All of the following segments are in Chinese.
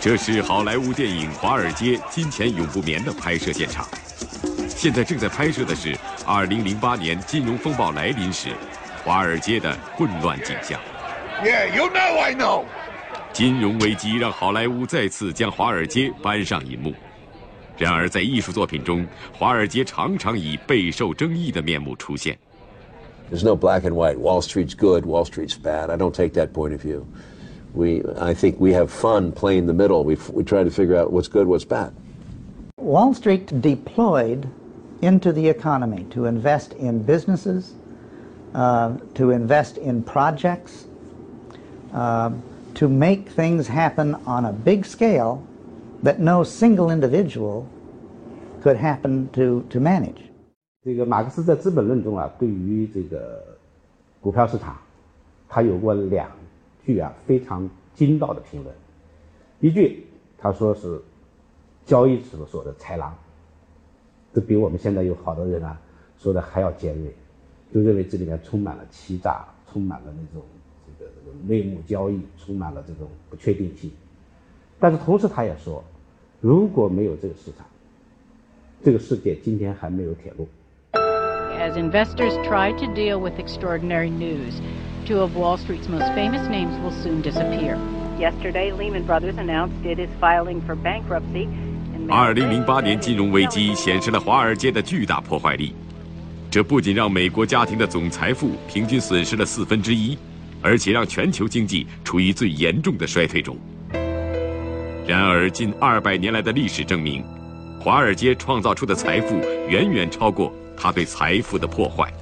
这是好莱坞电影《华尔街金钱永不眠》的拍摄现场。现在正在拍摄的是2008年金融风暴来临时，华尔街的混乱景象。Yeah, you know I know. 金融危机让好莱坞再次将华尔街搬上银幕。然而，在艺术作品中，华尔街常常以备受争议的面目出现。There's no black and white. Wall Street's good. Wall Street's bad. I don't take that point of view. We, I think we have fun playing the middle. We, we try to figure out what's good, what's bad. Wall Street deployed into the economy to invest in businesses, uh, to invest in projects, uh, to make things happen on a big scale that no single individual could happen to, to manage. 这个马克思在《资本论》中啊，对于这个股票市场，他有过两 句啊非常精到的评论。一句他说是交易所说的豺狼，这比我们现在有好多人啊说的还要尖锐，就认为这里面充满了欺诈，充满了那种这个这个内幕交易，充满了这种不确定性。但是同时他也说，如果没有这个市场，这个世界今天还没有铁路。As investors try to deal with extraordinary news, two of Wall Street's most famous names will soon disappear. Yesterday, Lehman Brothers announced it is filing for bankruptcy. 二零零八年金融危机显示了华尔街的巨大破坏力，这不仅让美国家庭的总财富平均损失了四分之一，而且让全球经济处于最严重的衰退中。然而，近二百年来的历史证明，华尔街创造出的财富远远超过他对财富的破坏。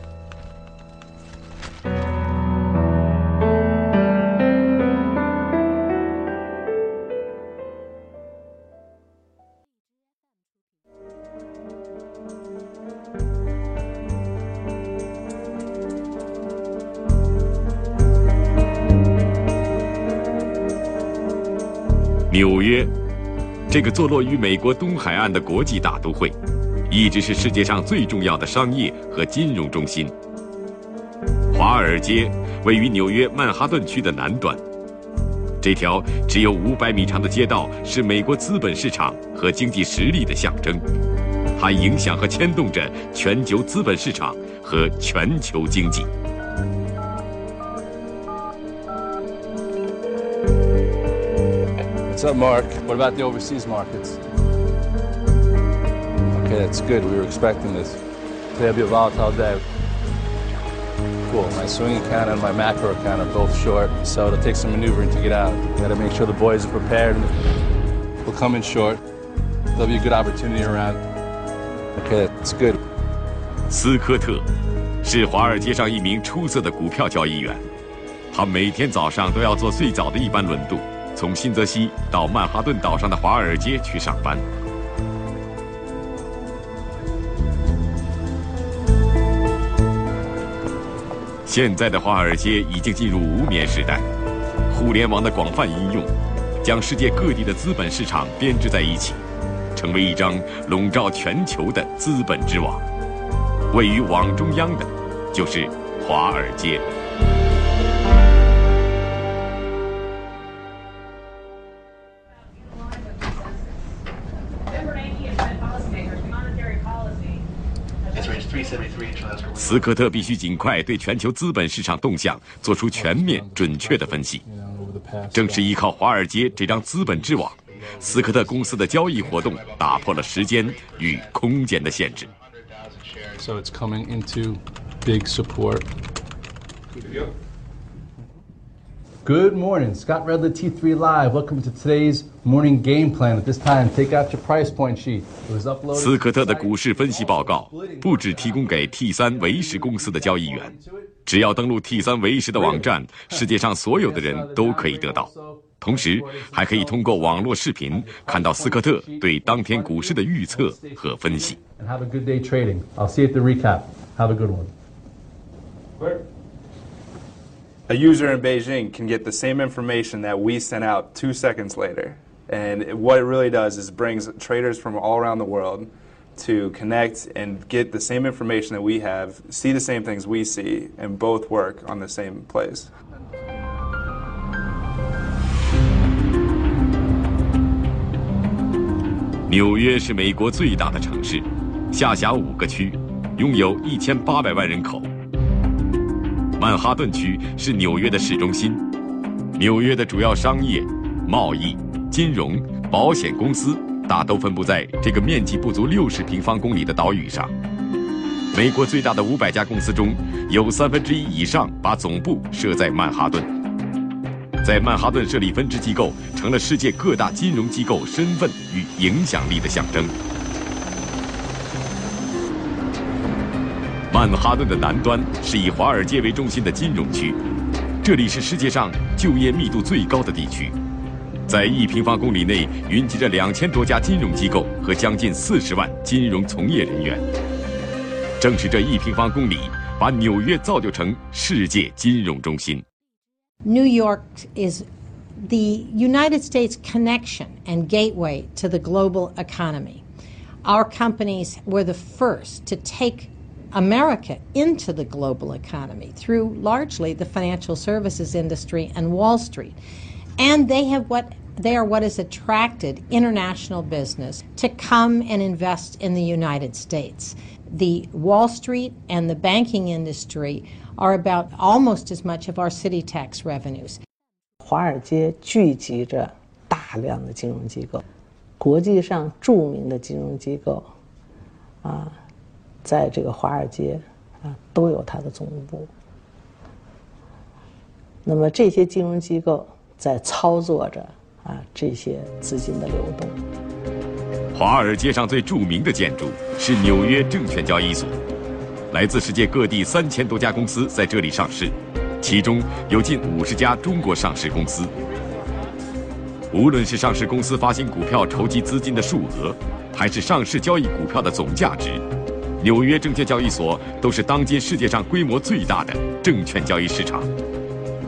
纽约，这个坐落于美国东海岸的国际大都会，一直是世界上最重要的商业和金融中心。华尔街位于纽约曼哈顿区的南端，这条只有五百米长的街道是美国资本市场和经济实力的象征，它影响和牵动着全球资本市场和全球经济。What's up, Mark? What about the overseas markets? Okay, that's good. We were expecting this. Today'll be a volatile day. Cool. My swing account and my macro account are both short, so it'll take some maneuvering to get out. Got to make sure the boys are prepared. We'll come in short. There'll be a good opportunity around. Okay, that's good. 斯科特是华尔街上一名出色的股票交易员，他每天早上都要坐最早的一班轮渡。 从新泽西到曼哈顿岛上的华尔街去上班。现在的华尔街已经进入无眠时代，互联网的广泛应用，将世界各地的资本市场编织在一起，成为一张笼罩全球的资本之网。位于网中央的，就是华尔街。斯科特必须尽快对全球资本市场动向做出全面、准确的分析。正是依靠华尔街这张资本之网，斯科特公司的交易活动打破了时间与空间的限制。So it's coming into big support. Good morning, Scott Redler T3 Live. Welcome to today's morning game plan. At this time, take out your price point sheet. It was uploaded. 斯科特的股市分析报告不只提供给 T 三维时公司的交易员，只要登录 T 三维时的网站，世界上所有的人都可以得到。同时，还可以通过网络视频看到斯科特对当天股市的预测和分析。And have a good day trading. I'll see you at the recap. Have a good one. a user in Beijing can get the same information that we sent out two seconds later. And it- what it really does is brings traders from all around the world to connect and get the same information that we have, see the same things we see, and both work on the same place. 纽约是美国最大的城市，下辖五个区，拥有一千八百万人口。 曼哈顿区是纽约的市中心，纽约的主要商业、贸易、金融、保险公司大都分布在这个面积不足六十平方公里的岛屿上。美国最大的五百家公司中，有三分之一以上把总部设在曼哈顿。在曼哈顿设立分支机构，成了世界各大金融机构身份与影响力的象征。曼哈顿的南端是以华尔街为中心的金融区，这里是世界上就业密度最高的地区，在一平方公里内云集着两千多家金融机构和将近四十万金融从业人员。正是这一平方公里，把纽约造就成世界金融中心。New York is the United States connection and gateway to the global economy. Our companies were the first to take America into the global economy through largely the financial services industry and Wall Street. And they have what they are what has attracted international business to come and invest in the United States. The Wall Street and the banking industry are about almost as much of our city tax revenues. 华尔街聚集着大量的金融机构，国际上着名的金融机构，啊， 在这个华尔街啊都有它的总部。那么这些金融机构在操作着啊这些资金的流动。华尔街上最著名的建筑是纽约证券交易所，来自世界各地三千多家公司在这里上市，其中有近五十家中国上市公司。无论是上市公司发行股票筹集资金的数额，还是上市交易股票的总价值，纽约证券交易所都是当今世界上规模最大的证券交易市场。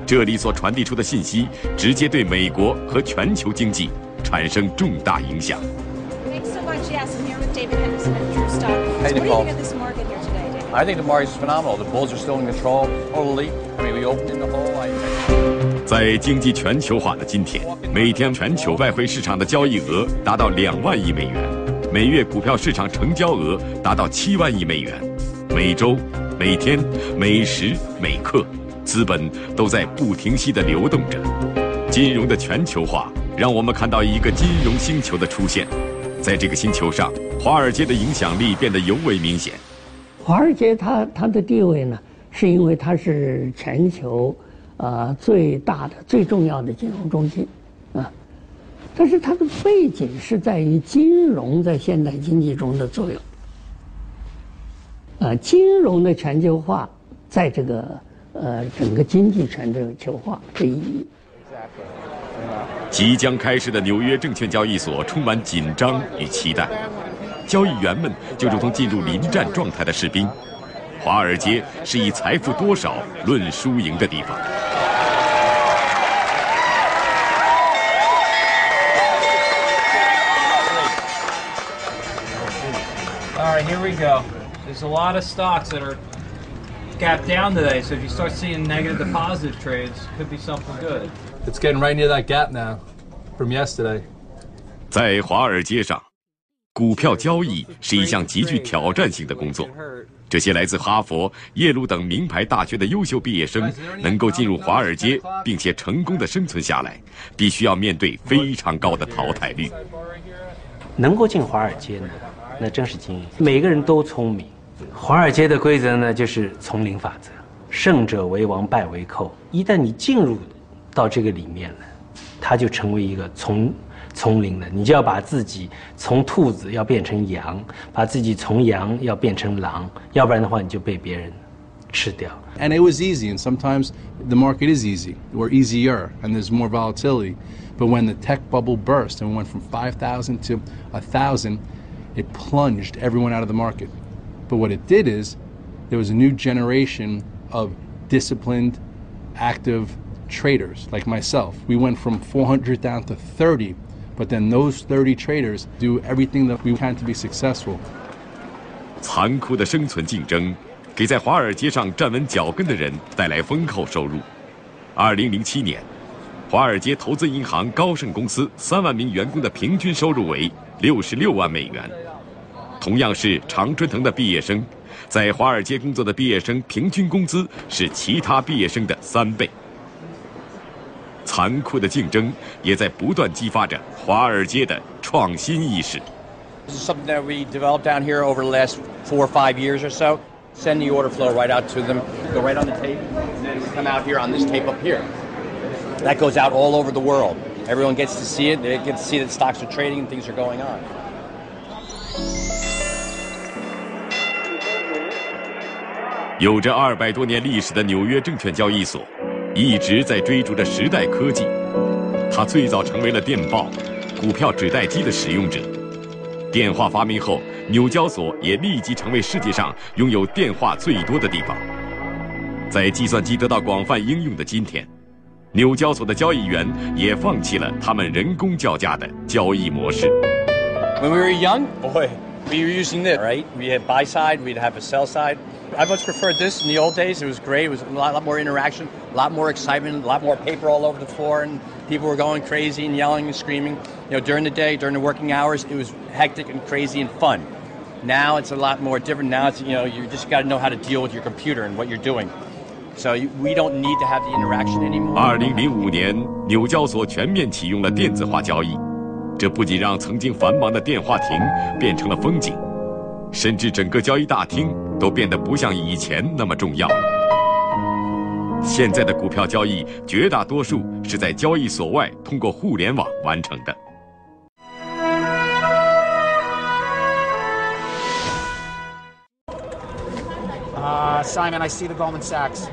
这里所传递出的信息，直接对美国和全球经济产生重大影响。Thanks so much. Yes, I'm here with David Henderson of True Stock. So what do you Nicole. think this market here today, David? I think the market's phenomenal. The bulls are still in control totally. I mean, we opened in the hole. I 在经济全球化的今天，每天全球外汇市场的交易额达到两万亿美元，每月股票市场成交额达到七万亿美元，每周、每天、每时每刻，资本都在不停息地流动着。金融的全球化让我们看到一个金融星球的出现，在这个星球上，华尔街的影响力变得尤为明显。华尔街它它的地位呢，是因为它是全球呃最大的、最重要的金融中心。但是它的背景是在于金融在现代经济中的作用。呃，金融的全球化在这个呃整个经济全球化的意义。即将开始的纽约证券交易所充满紧张与期待，交易员们就如同进入临战状态的士兵。华尔街是以财富多少论输赢的地方。Right, here we go. There's a lot of stocks that are gapped down today, so if you start seeing negative to positive trades, could be something good. It's getting right near that gap now from yesterday. 在华尔街上，股票交易是一项极具挑战性的工作。这些来自哈佛、耶鲁等名牌大学的优秀毕业生能够进入华尔街，并且成功的生存下来，必须要面对非常高的淘汰率。能够进华尔街呢，那真是精英。每个人都聪明。华尔街的规则呢，就是丛林法则，胜者为王，败为寇。一旦你进入到这个里面了，它就成为一个丛丛林了。你就要把自己从兔子要变成羊，把自己从羊要变成狼，要不然的话你就被别人吃掉。And it was easy, and sometimes the market is easy or easier, and there's more volatility. But when the tech bubble burst and went from 5,000 to 1,000, it plunged everyone out of the market. But what it did is there was a new generation of disciplined, active traders like myself. We went from 400 down to 30, but then those 30 traders do everything that we can to be successful. 残酷的生存竞争，给在华尔街上站稳脚跟的人带来丰厚收入。二零零七年， 华尔街投资银行高盛公司三万名员工的平均收入为六十六万美元。同样是常春藤的毕业生，在华尔街工作的毕业生平均工资是其他毕业生的三倍。残酷的竞争也在不断激发着华尔街的创新意识。This is something that we developed down here over the last four or five years or so. Send the order flow right out to them, go right on the tape, and then we come out here on this tape up here. That goes out all over the world. Everyone gets to see it. They get to see that stocks are trading and things are going on. 有着二百多年历史的纽约证券交易所，一直在追逐着时代科技。它最早成为了电报、股票纸袋机的使用者。电话发明后，纽交所也立即成为世界上拥有电话最多的地方。在计算机得到广泛应用的今天，纽交所的交易员也放弃了他们人工较价的交易模式。 When we were young, boy, we were using this, right? We had buy side, we'd have a sell side. I much preferred this in the old days. It was great. It was a lot, lot more interaction, a lot more excitement, a lot more paper all over the floor, and people were going crazy and yelling and screaming. You know, during the day, during the working hours, it was hectic and crazy and fun. Now it's a lot more different. Now it's you know you just got to know how to deal with your computer and what you're doing. 二零零五年，纽交所全面启用了电子化交易，这不仅让曾经繁忙的电话亭变成了风景，甚至整个交易大厅都变得不像以前那么重要了。现在的股票交易，绝大多数是在交易所外通过互联网完成的。Uh, Simon, I see the Goldman Sachs.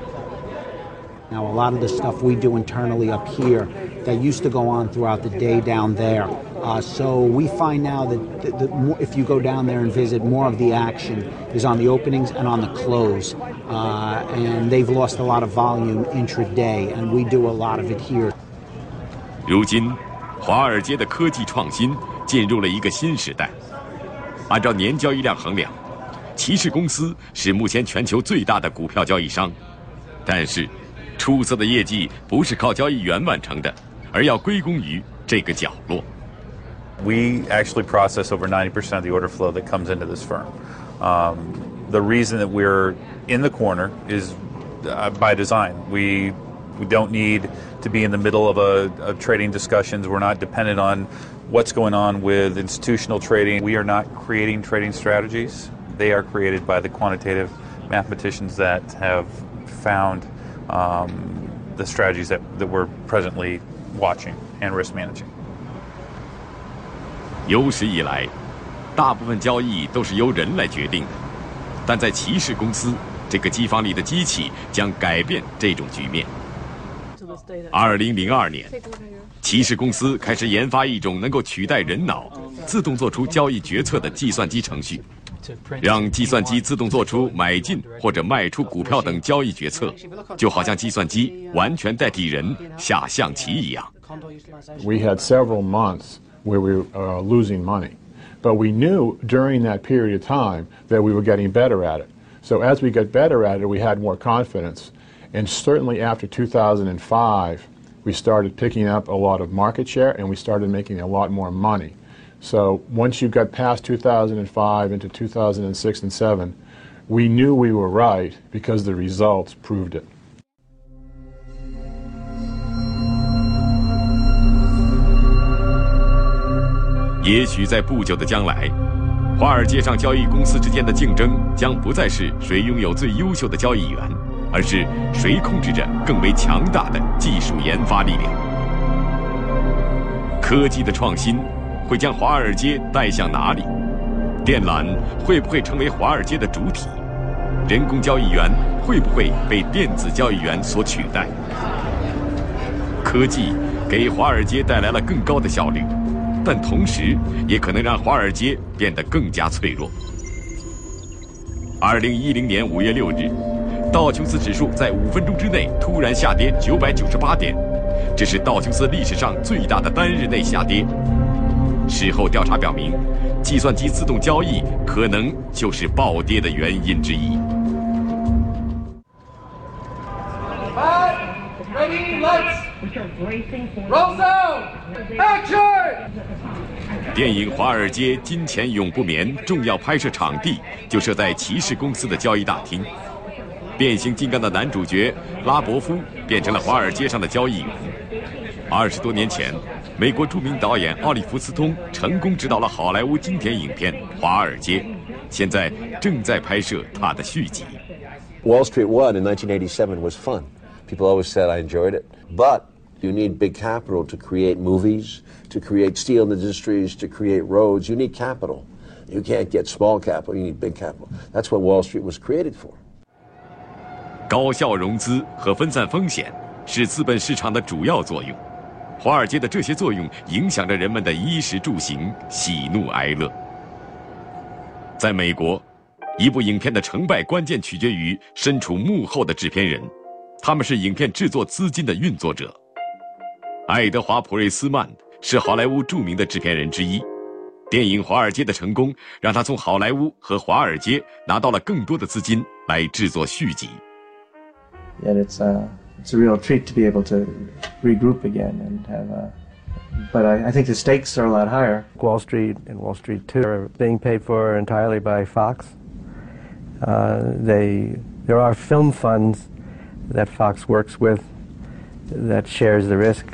Now, a lot of the stuff we do internally up here that used to go on throughout the day down there. Uh, so we find now that, that, that more, if you go down there and visit, more of the action is on the openings and on the close. Uh, and they've lost a lot of volume intraday, and we do a lot of it here. 如今，华尔街的科技创新进入了一个新时代。按照年交易量衡量，骑士公司是目前全球最大的股票交易商，但是， 出色的业绩不是靠交易员完成的，而要归功于这个角落。 We actually process over 90% of the order flow that comes into this firm. Um, the reason that we're in the corner is uh, by design. We we don't need to be in the middle of a, a trading discussions. We're not dependent on what's going on with institutional trading. We are not creating trading strategies. They are created by the quantitative mathematicians that have found um, the strategies that, that we're presently watching and risk managing. 有史以来，大部分交易都是由人来决定的，但在骑士公司，这个机房里的机器将改变这种局面。二零零二年，骑士公司开始研发一种能够取代人脑、自动做出交易决策的计算机程序，让计算机自动做出买进或者卖出股票等交易决策，就好像计算机完全代替人下象棋一样。 We had several months where we were uh, losing money, but we knew during that period of time that we were getting better at it. So as we get better at it, we had more confidence. And certainly after 2005, we started picking up a lot of market share and we started making a lot more money. So once you got past 2005 into 2006 and 7, we knew we were right because the results proved it. 也许在不久的将来，华尔街上交易公司之间的竞争将不再是谁拥有最优秀的交易员，而是谁控制着更为强大的技术研发力量。科技的创新会将华尔街带向哪里？电缆会不会成为华尔街的主体？人工交易员会不会被电子交易员所取代？科技给华尔街带来了更高的效率，但同时也可能让华尔街变得更加脆弱。二零一零年五月六日，道琼斯指数在五分钟之内突然下跌九百九十八点，这是道琼斯历史上最大的单日内下跌。事后调查表明，计算机自动交易可能就是暴跌的原因之一。电影《华尔街金钱永不眠》重要拍摄场地就设在骑士公司的交易大厅。变形金刚的男主角拉伯夫变成了华尔街上的交易员。二十多年前，美国著名导演奥利弗斯通成功执导了好莱坞经典影片《华尔街》，现在正在拍摄他的续集。Wall Street One in 1987 was fun. People always said I enjoyed it. But you need big capital to create movies, to create steel industries, to create roads. You need capital. You can't get small capital, you need big capital. That's what Wall Street was created for. 高效融资和分散风险是资本市场的主要作用。华尔街的这些作用影响着人们的衣食住行、喜怒哀乐。在美国，一部影片的成败关键取决于身处幕后的制片人，他们是影片制作资金的运作者。爱德华·普瑞斯曼是好莱坞著名的制片人之一。电影《华尔街》的成功让他从好莱坞和华尔街拿到了更多的资金来制作续集。and it's uh, it's a real treat to be able to regroup again and have. Uh, but I, I think the stakes are a lot higher. Wall Street and Wall Street Two are being paid for entirely by Fox. Uh, they there are film funds that Fox works with that shares the risk.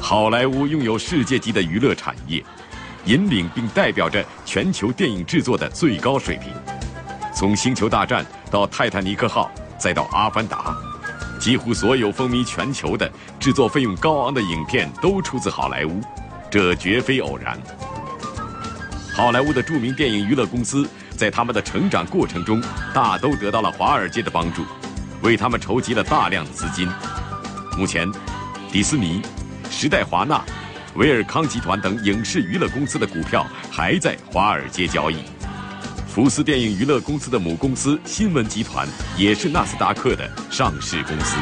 好莱坞拥有世界级的娱乐产业，引领并代表着全球电影制作的最高水平。 从《星球大战》到《泰坦尼克号》，再到《阿凡达》，几乎所有风靡全球的、制作费用高昂的影片都出自好莱坞，这绝非偶然。好莱坞的著名电影娱乐公司在他们的成长过程中，大都得到了华尔街的帮助，为他们筹集了大量的资金。目前，迪士尼、时代华纳、维尔康集团等影视娱乐公司的股票还在华尔街交易。福斯电影娱乐公司的母公司新闻集团也是纳斯达克的上市公司。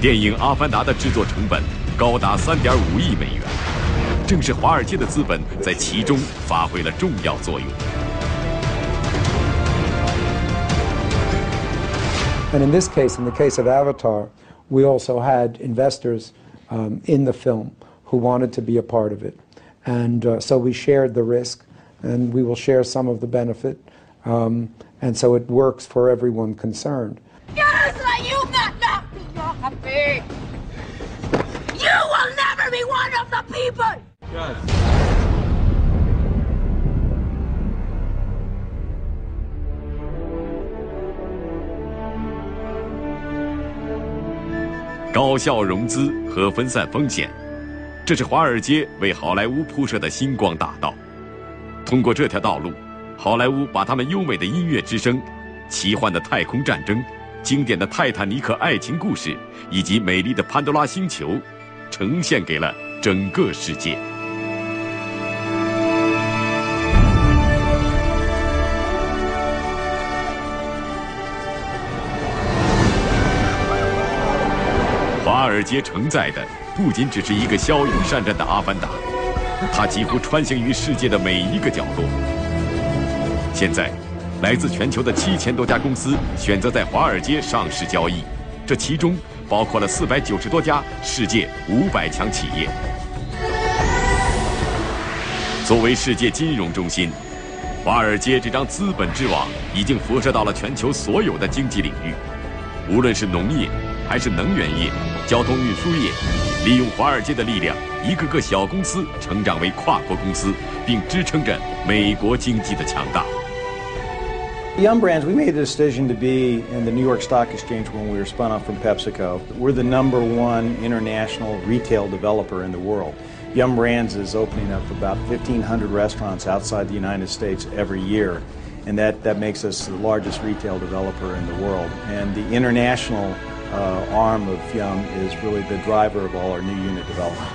电影《阿凡达》的制作成本高达三点五亿美元，正是华尔街的资本在其中发挥了重要作用。And in this case, in the case of Avatar, we also had investors um, in the film who wanted to be a part of it. And uh, so we shared the risk, and we will share some of the benefit. Um, and so it works for everyone concerned. Yes, you not, not be your happy. You will never be one of the people. 高效融资和分散风险，这是华尔街为好莱坞铺设的星光大道。通过这条道路，好莱坞把他们优美的音乐之声、奇幻的太空战争、经典的泰坦尼克爱情故事以及美丽的潘多拉星球，呈现给了整个世界。街承载的不仅只是一个骁勇善战的阿凡达，它几乎穿行于世界的每一个角落。现在，来自全球的七千多家公司选择在华尔街上市交易，这其中包括了四百九十多家世界五百强企业。作为世界金融中心，华尔街这张资本之网已经辐射到了全球所有的经济领域。无论是农业，还是能源业、交通运输业，利用华尔街的力量，一个个小公司成长为跨国公司，并支撑着美国经济的强大。Yum Brands, we made the decision to be in the New York Stock Exchange when we were spun off from PepsiCo. We're the number one international retail developer in the world. Yum Brands is opening up about 1,500 restaurants outside the United States every year, and that, that makes us the largest retail developer in the world. And the international uh, arm of Yum is really the driver of all our new unit development.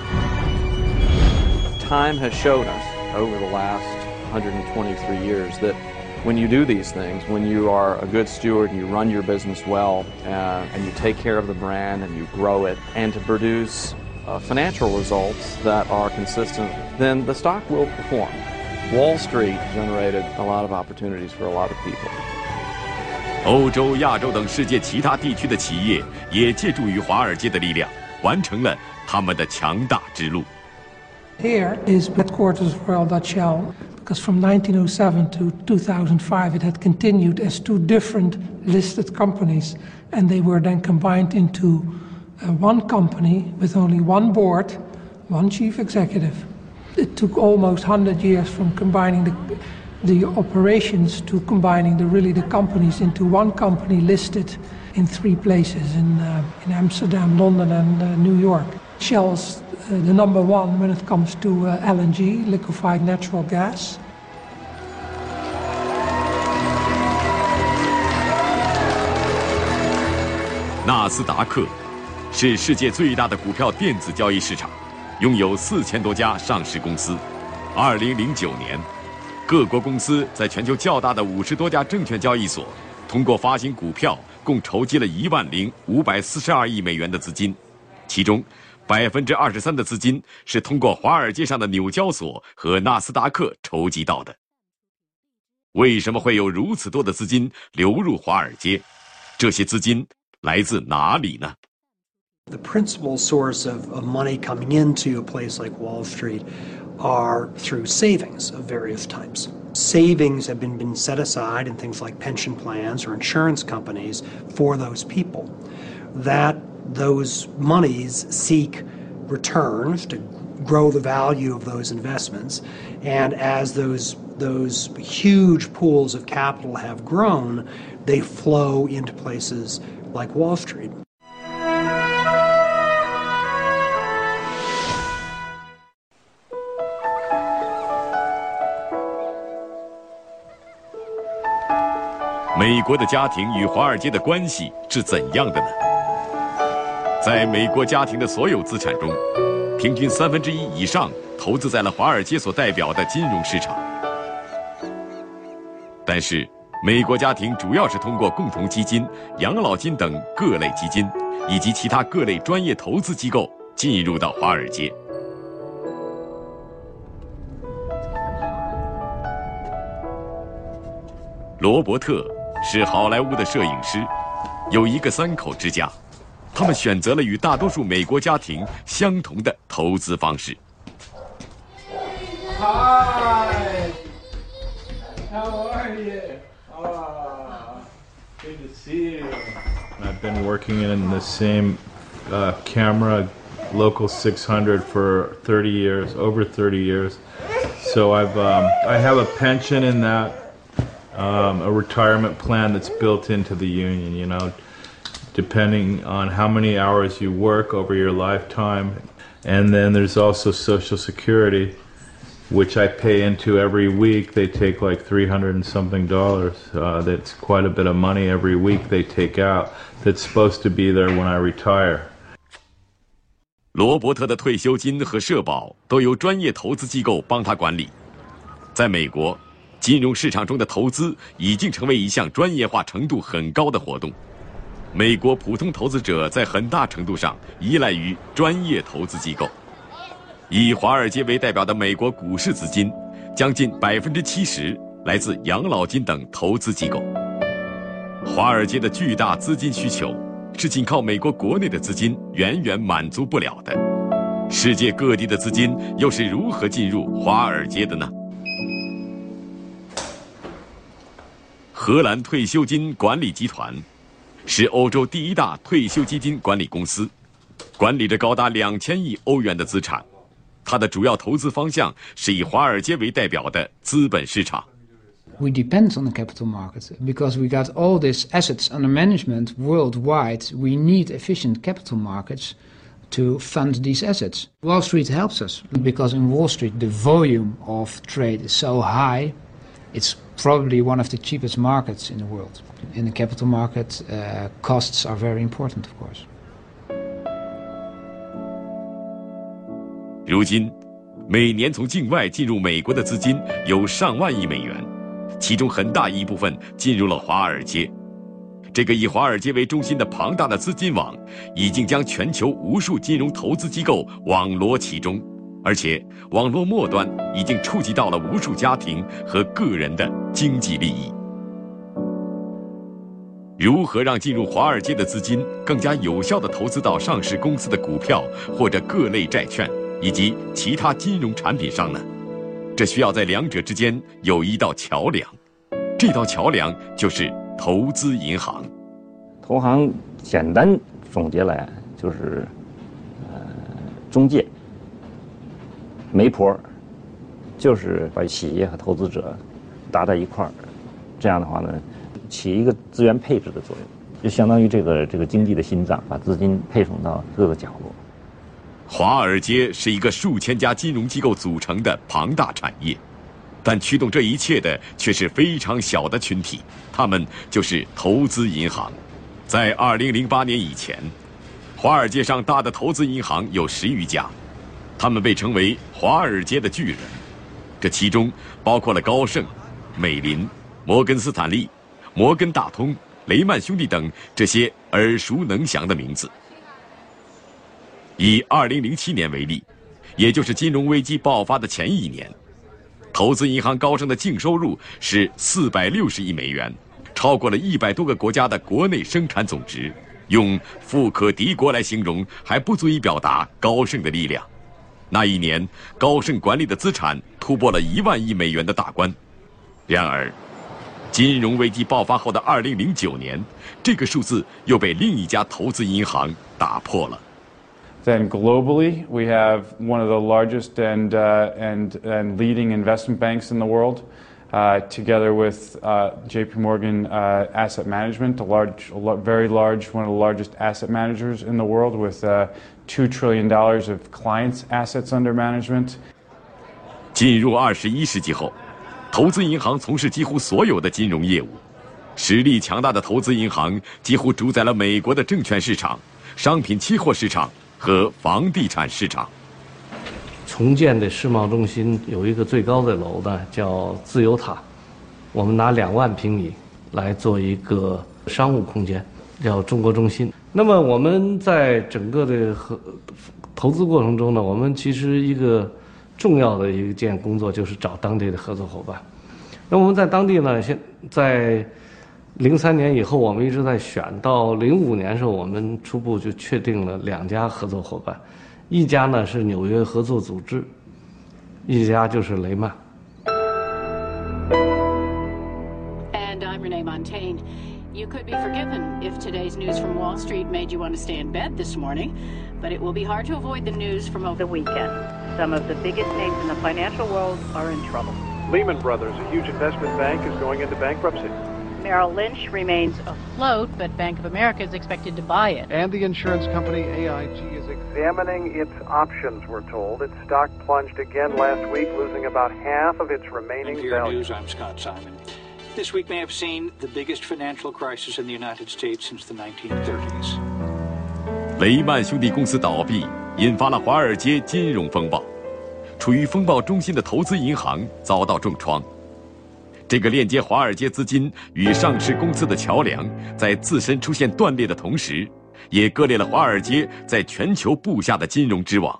Time has shown us over the last 123 years that when you do these things, when you are a good steward and you run your business well uh, and you take care of the brand and you grow it and to produce uh, financial results that are consistent, then the stock will perform. Wall Street generated a lot of opportunities for a lot of people. 欧洲、亚洲等世界其他地区的企业也借助于华尔街的力量，完成了他们的强大之路。 Here is headquarters of Royal Dutch Shell because from 1907 to 2005 it had continued as two different listed companies and they were then combined into uh, one company with only one board, one chief executive. It took almost 100 years from combining the, the operations to combining the really the companies into one company listed in three places in, uh, in Amsterdam, London and uh, New York. Shell's uh, the number one when it comes to uh, LNG, liquefied natural gas. 纳斯达克是世界最大的股票电子交易市场，拥有四千多家上市公司。二零零九年， 各国公司在全球较大的五十多家证券交易所，通过发行股票，共筹集了一万零五百四十二亿美元的资金，其中百分之二十三的资金是通过华尔街上的纽交所和纳斯达克筹集到的。为什么会有如此多的资金流入华尔街？这些资金来自哪里呢？The principal source of, of money coming into a place like Wall Street are through savings of various types. Savings have been, been set aside in things like pension plans or insurance companies for those people. That those monies seek returns to grow the value of those investments. And as those those huge pools of capital have grown, they flow into places like Wall Street. 美国的家庭与华尔街的关系是怎样的呢？在美国家庭的所有资产中，平均三分之一以上投资在了华尔街所代表的金融市场。但是，美国家庭主要是通过共同基金、养老金等各类基金，以及其他各类专业投资机构进入到华尔街。罗伯特是好莱坞的摄影师，有一个三口之家，他们选择了与大多数美国家庭相同的投资方式。 Hi. How are you? Ah, good to see you. I've been working in the same uh, camera, local 600, for 30 years, over 30 years. So I've um, I have a pension in that, um, a retirement plan that's built into the union. You know, depending on how many hours you work over your lifetime, and then there's also Social Security which I pay into every week. They take like 300 and something dollars. Uh, that's quite a bit of money every week they take out that's supposed to be there when I retire. 罗伯特的退休金和社保都由专业投资机构帮他管理。在美国， 金融市场中的投资已经成为一项专业化程度很高的活动。美国普通投资者在很大程度上依赖于专业投资机构。以华尔街为代表的美国股市资金，将近百分之七十来自养老金等投资机构。华尔街的巨大资金需求，是仅靠美国国内的资金远远满足不了的。世界各地的资金又是如何进入华尔街的呢？荷兰退休金管理集团 是欧洲第一大退休基金管理公司，管理着高达两千亿欧元的资产。它的主要投资方向是以华尔街为代表的资本市场。We depend on the capital market because we got all these assets under management worldwide. We need efficient capital markets to fund these assets. Wall Street helps us because in Wall Street the volume of trade is so high. It's probably one of the cheapest markets in the world. In the capital market, uh, costs are very important, of course. 如今，每年从境外进入美国的资金有上万亿美元，其中很大一部分进入了华尔街。这个以华尔街为中心的庞大的资金网，已经将全球无数金融投资机构网罗其中，而且网络末端已经触及到了无数家庭和个人的经济利益。如何让进入华尔街的资金更加有效地投资到上市公司的股票或者各类债券？以及其他金融产品上呢？这需要在两者之间有一道桥梁，这道桥梁就是投资银行。投行简单总结来就是，呃，中介、媒婆，就是把企业和投资者搭在一块儿，这样的话呢，起一个资源配置的作用，就相当于这个这个经济的心脏，把资金配送到各个角落。华尔街是一个数千家金融机构组成的庞大产业，但驱动这一切的却是非常小的群体，他们就是投资银行。在2008年以前，华尔街上大的投资银行有十余家，他们被称为“华尔街的巨人”，这其中包括了高盛、美林、摩根斯坦利、摩根大通、雷曼兄弟等这些耳熟能详的名字。以2007年为例，也就是金融危机爆发的前一年，投资银行高盛的净收入是460亿美元，超过了一百多个国家的国内生产总值。用“富可敌国”来形容还不足以表达高盛的力量。那一年，高盛管理的资产突破了一万亿美元的大关。然而，金融危机爆发后的二零零九年，这个数字又被另一家投资银行打破了。Then globally, we have one of the largest and, uh, and, and leading investment banks in the world, uh, together with uh, JP Morgan uh, Asset Management, a large, a very large, one of the largest asset managers in the world with uh, $2 trillion of clients' assets under management. 进入二十一世纪后，投资银行从事几乎所有的金融业务。实力强大的投资银行几乎主宰了美国的证券市场、商品期货市场和房地产市场。重建的世贸中心有一个最高的楼呢，叫自由塔。我们拿两万平米来做一个商务空间，叫中国中心。那么我们在整个的和投资过程中呢，我们其实一个重要的一件工作就是找当地的合作伙伴。那我们在当地呢，现在。零三年以后，我们一直在选。到零五年时候，我们初步就确定了两家合作伙伴，一家呢是纽约合作组织，一家就是雷曼。You could be forgiven if today's news from Wall Street made you want to stay in bed this morning, but it will be hard to avoid the news from over the weekend. Some of the biggest names in the financial world are in trouble. Lehman Brothers, a huge investment bank, is going into bankruptcy. Merrill Lynch remains afloat, but Bank of America is expected to buy it. And the insurance company AIG is examining its options, we're told. Its stock plunged again last week, losing about half of its remaining NPR value. News, I'm Scott Simon. This week may have seen the biggest financial crisis in the United States since the 1930s. 雷曼兄弟公司倒闭，引发了华尔街金融风暴。处于风暴中心的投资银行遭到重创。这个链接华尔街资金与上市公司的桥梁，在自身出现断裂的同时，也割裂了华尔街在全球布下的金融之网。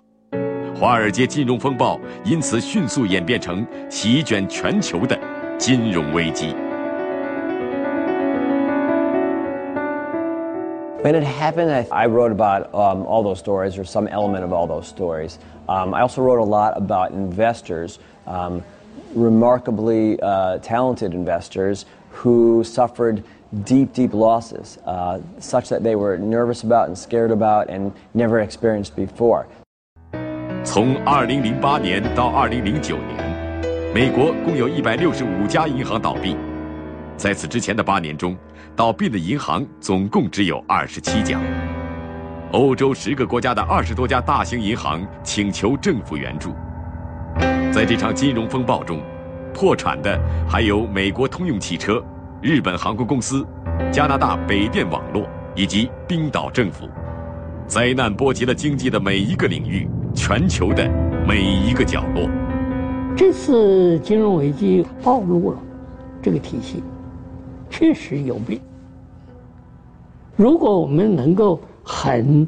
华尔街金融风暴因此迅速演变成席卷全球的金融危机。When it happened, I, I wrote about um, all those stories, or some element of all those stories. Um, I also wrote a lot about investors. Um, remarkably uh, talented investors who suffered deep, deep losses, uh, such that they were nervous about and scared about and never experienced before. 从2008年到2009年，美国共有一百六十五家银行倒闭。在此之前的八年中， 倒闭的银行总共只有二十七家。欧洲十个国家的二十多家大型银行请求政府援助。在这场金融风暴中，破产的还有美国通用汽车、日本航空公司、加拿大北电网络以及冰岛政府。灾难波及了经济的每一个领域，全球的每一个角落。这次金融危机暴露了这个体系确实有病。如果我们能够很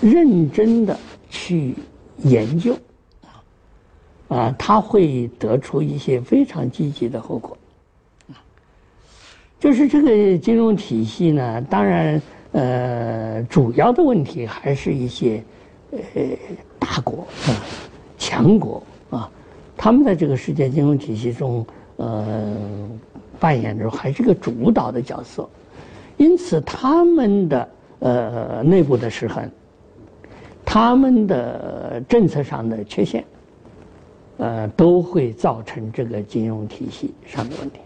认真的去研究，啊，他会得出一些非常积极的后果。就是这个金融体系呢，当然，呃，主要的问题还是一些呃大国啊、强国啊，他们在这个世界金融体系中，呃，扮演着还是个主导的角色，因此他们的呃内部的失衡，他们的政策上的缺陷。呃，都会造成这个金融体系上的问题。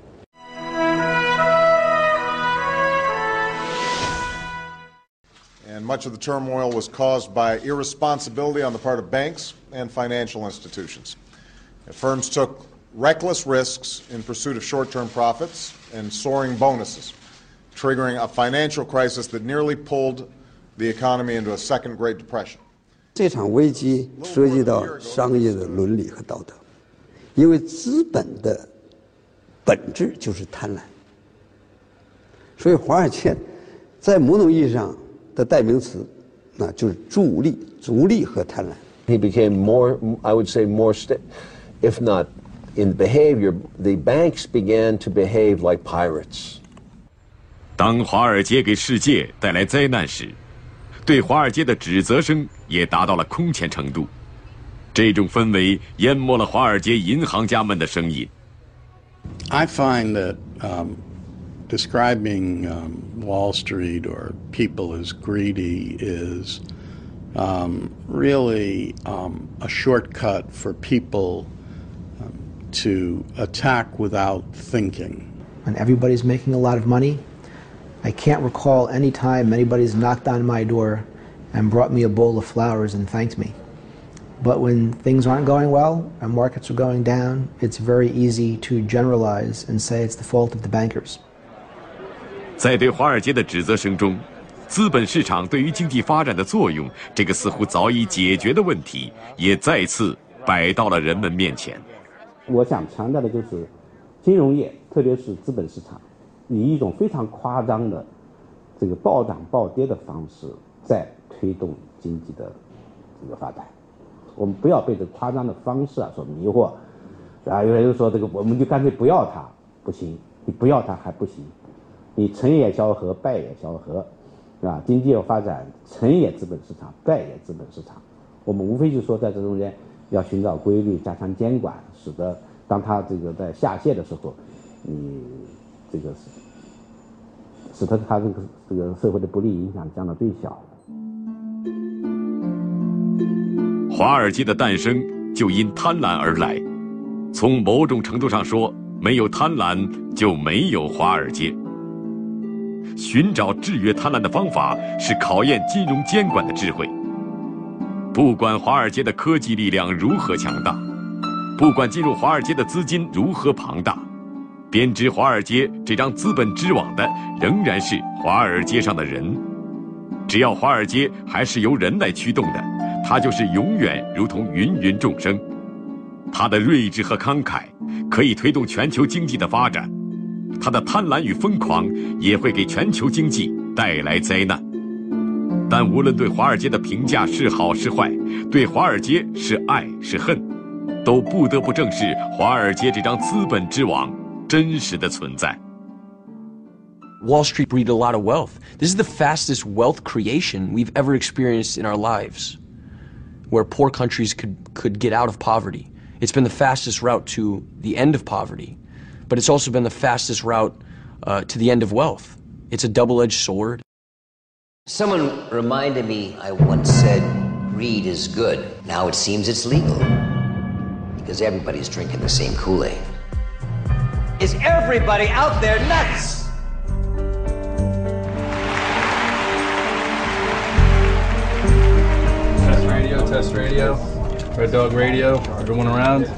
And much of the turmoil was caused by irresponsibility on the part of banks and financial institutions. Firms took reckless risks in pursuit of short term profits and soaring bonuses, triggering a financial crisis that nearly pulled the economy into a second Great Depression. 这场危机涉及到商业的伦理和道德，因为资本的本质就是贪婪，所以华尔街在某种意义上的代名词，那就是助力、逐利和贪婪。 He became more, I would say, more, st- if not in behavior, the banks began to behave like pirates. 当华尔街给世界带来灾难时，对华尔街的指责声也达到了空前程度。这种氛围淹没了华尔街银行家们的声音。 I find that um, describing um, Wall Street or people as greedy is um, really um, a shortcut for people um, to attack without thinking. When everybody's making a lot of money, I can't recall any time anybody's knocked on my door and brought me a bowl of flowers and thanked me. But when things aren't going well and markets are going down, it's very easy to generalize and say it's the fault of the bankers. 在对华尔街的指责声中，资本市场对于经济发展的作用这个似乎早已解决的问题，也再次摆到了人们面前。 我想强调的就是，金融业，特别是资本市场，以一种非常夸张的这个暴涨暴跌的方式，在推动经济的这个发展。我们不要被这夸张的方式啊所迷惑，啊，有人说这个我们就干脆不要它，不行，你不要它还不行，你成也萧何，败也萧何，是吧？经济要发展，成也资本市场，败也资本市场。我们无非就是说在这中间要寻找规律，加强监管，使得当他这个在下线的时候，你这个使使得他这个这个社会的不利影响降到最小。华尔街的诞生就因贪婪而来，从某种程度上说，没有贪婪就没有华尔街。寻找制约贪婪的方法是考验金融监管的智慧。不管华尔街的科技力量如何强大，不管进入华尔街的资金如何庞大，编织华尔街这张资本织网的仍然是华尔街上的人。只要华尔街还是由人来驱动的，它就是永远如同芸芸众生。它的睿智和慷慨可以推动全球经济的发展，它的贪婪与疯狂也会给全球经济带来灾难。但无论对华尔街的评价是好是坏，对华尔街是爱是恨，都不得不正视华尔街这张资本之网真实的存在。 Wall Street breeded a lot of wealth. This is the fastest wealth creation we've ever experienced in our lives, where poor countries could, could get out of poverty. It's been the fastest route to the end of poverty, but it's also been the fastest route uh, to the end of wealth. It's a double edged sword. Someone reminded me I once said greed is good. Now it seems it's legal. Because everybody's drinking the same Kool Aid. Is everybody out there nuts? Test radio, test radio. Red Dog Radio. Everyone around.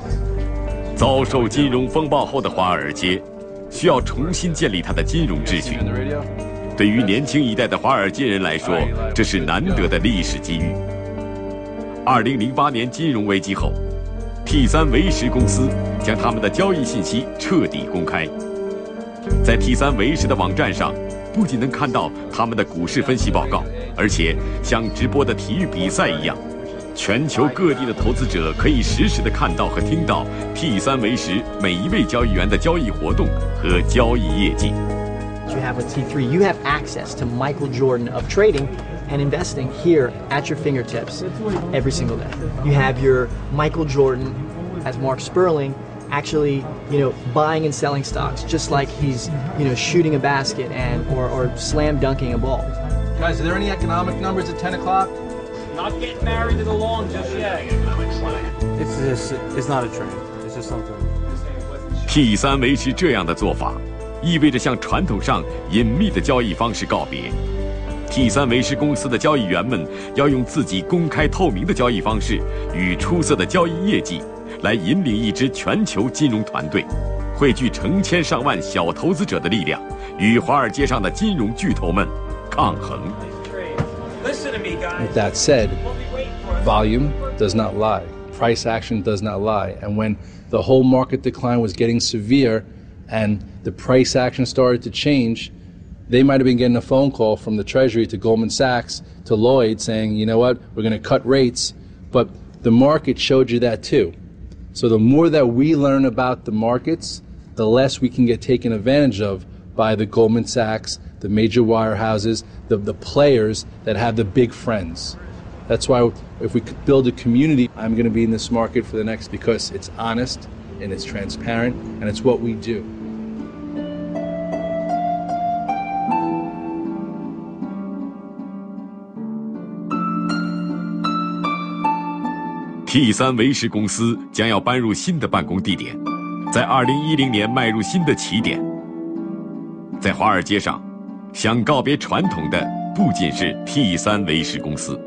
遭受金融风暴后的华尔街，需要重新建立它的金融秩序。对于年轻一代的华尔街人来说，这是难得的历史机遇。二零零八年金融危机后，T 三维时公司将他们的交易信息彻底公开。在 T 三维时的网站上，不仅能看到他们的股市分析报告，而且像直播的体育比赛一样，全球各地的投资者可以实时的看到和听到 T 三维时每一位交易员的交易活动和交易业绩。you have with T3, you have access to Michael Jordan of trading and investing here at your fingertips every single day. You have your Michael Jordan as Mark Sperling actually, you know, buying and selling stocks just like he's, you know, shooting a basket and or, or slam dunking a ball. Guys, are there any economic numbers at 10 o'clock? Not getting married to the lawn just yet. It's just, it's not a trend. It's just something. T 三维持这样的做法，意味着向传统上隐秘的交易方式告别。 T 三维时公司的交易员们要用自己公开透明的交易方式与出色的交易业绩，来引领一支全球金融团队，汇聚成千上万小投资者的力量，与华尔街上的金融巨头们抗衡。 Listen to me, guys. With that said, volume does not lie. Price action does not lie. And when the whole market decline was getting severe and the price action started to change, they might have been getting a phone call from the Treasury to Goldman Sachs to Lloyd saying, you know what, we're going to cut rates. But the market showed you that too. So the more that we learn about the markets, the less we can get taken advantage of by the Goldman Sachs, the major wirehouses, the, the players that have the big friends. That's why if we could build a community, I'm going to be in this market for the next because it's honest and it's transparent and it's what we do. T 三维时公司将要搬入新的办公地点，在二零一零年迈入新的起点。在华尔街上，想告别传统的不仅是 T 三维时公司。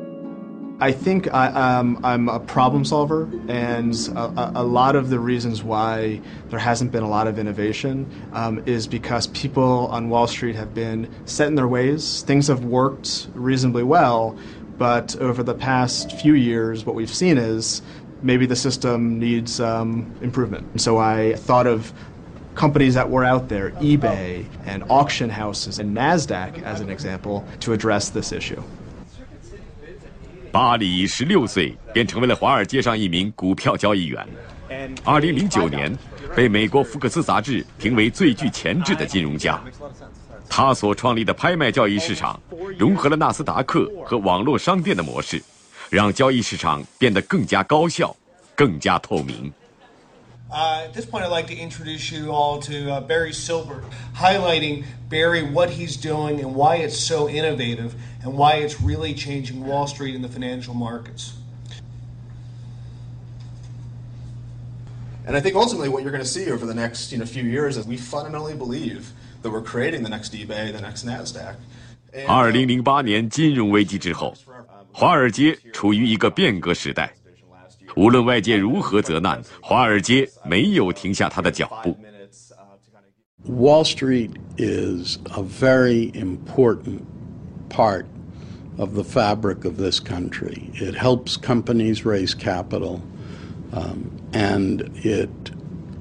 I think I, um, I'm a problem solver, and a, a, a, lot of the reasons why there hasn't been a lot of innovation um, is because people on Wall Street have been set in their ways. Things have worked reasonably well, but over the past few years, what we've seen is maybe the system needs um, improvement. So I thought of companies that were out there, eBay and auction houses and NASDAQ as an example, to address this issue. 巴里十六岁便成为了华尔街上一名股票交易员。二零零九年，被美国福克斯杂志评为最具潜质的金融家。 他所创立的拍卖交易市场，融合了纳斯达克和网络商店的模式，让交易市场变得更加高效、更加透明。 Uh, at this point, I'd like to introduce you all to uh, Barry Silbert, highlighting Barry, what he's doing, and why it's so innovative, and why it's really changing Wall Street and the financial markets. And I think ultimately what you're going to see over the next you know, few years is we fundamentally believe that we're creating the next eBay, the next NASDAQ. 二零零八年金融危机之后，华尔街处于一个变革时代。无论外界如何责难，华尔街没有停下他的脚步。 Wall Street is a very important part of the fabric of this country. It helps companies raise capital, um, and it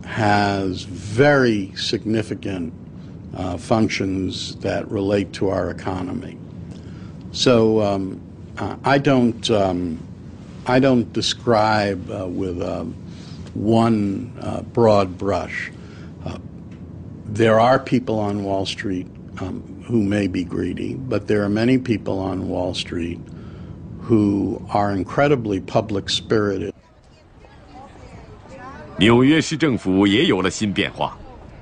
has very significant uh, functions that relate to our economy. So um, uh, I don't. Um, I don't describe uh, with uh, one uh, broad brush. there are people on Wall Street um, who may be greedy, but there are many people on Wall Street who are incredibly public spirited. 纽约市政府也有了新变化。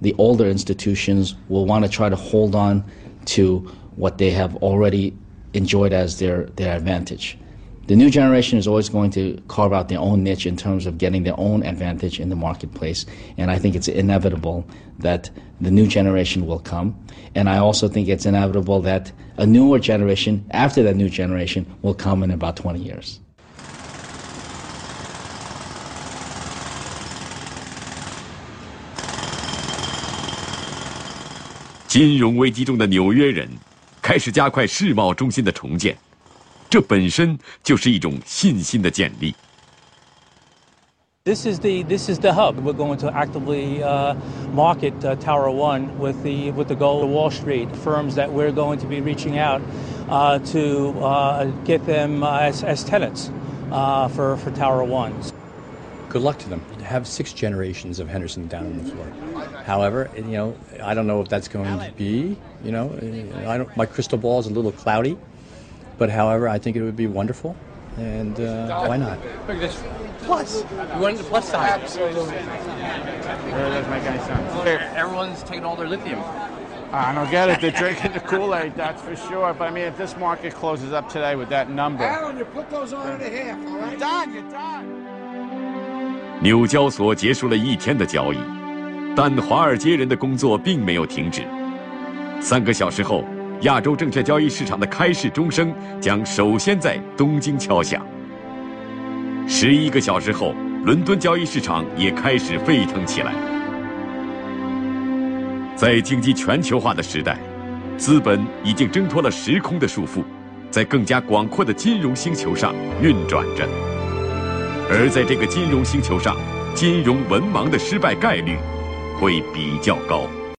the older institutions will want to try to hold on to what they have already enjoyed as their, their advantage. The new generation is always going to carve out their own niche in terms of getting their own advantage in the marketplace. And I think it's inevitable that the new generation will come. And I also think it's inevitable that a newer generation, after that new generation, will come in about 20 years. 金融危机中的纽约人开始加快世贸中心的重建。这本身就是一种信心的建立。This is the this is the hub. We're going to actively uh, market uh, Tower One with the with the goal of Wall Street firms that we're going to be reaching out uh, to uh, get them uh, as, as tenants uh, for for Tower One. Good luck to them. Have six generations of Henderson down on the floor. However, you know, I don't know if that's going to be. You know, I don't. My crystal ball is a little cloudy. But however, I think it would be wonderful, and uh, why not? Look at this. Plus. You wanted the plus side. Absolutely. There, my guy's son. Everyone's taking all their lithium. I don't get it. They're drinking the Kool-Aid, that's for sure. But I mean, if this market closes up today with that number. Alan, you put those on and a half, all right? Done, you're done. 纽交所结束了一天的交易，但华尔街人的工作并没有停止。三个小时后。亚洲证券交易市场的开市钟声将首先在东京敲响。十一个小时后，伦敦交易市场也开始沸腾起来。在经济全球化的时代，资本已经挣脱了时空的束缚，在更加广阔的金融星球上运转着。而在这个金融星球上，金融文盲的失败概率会比较高。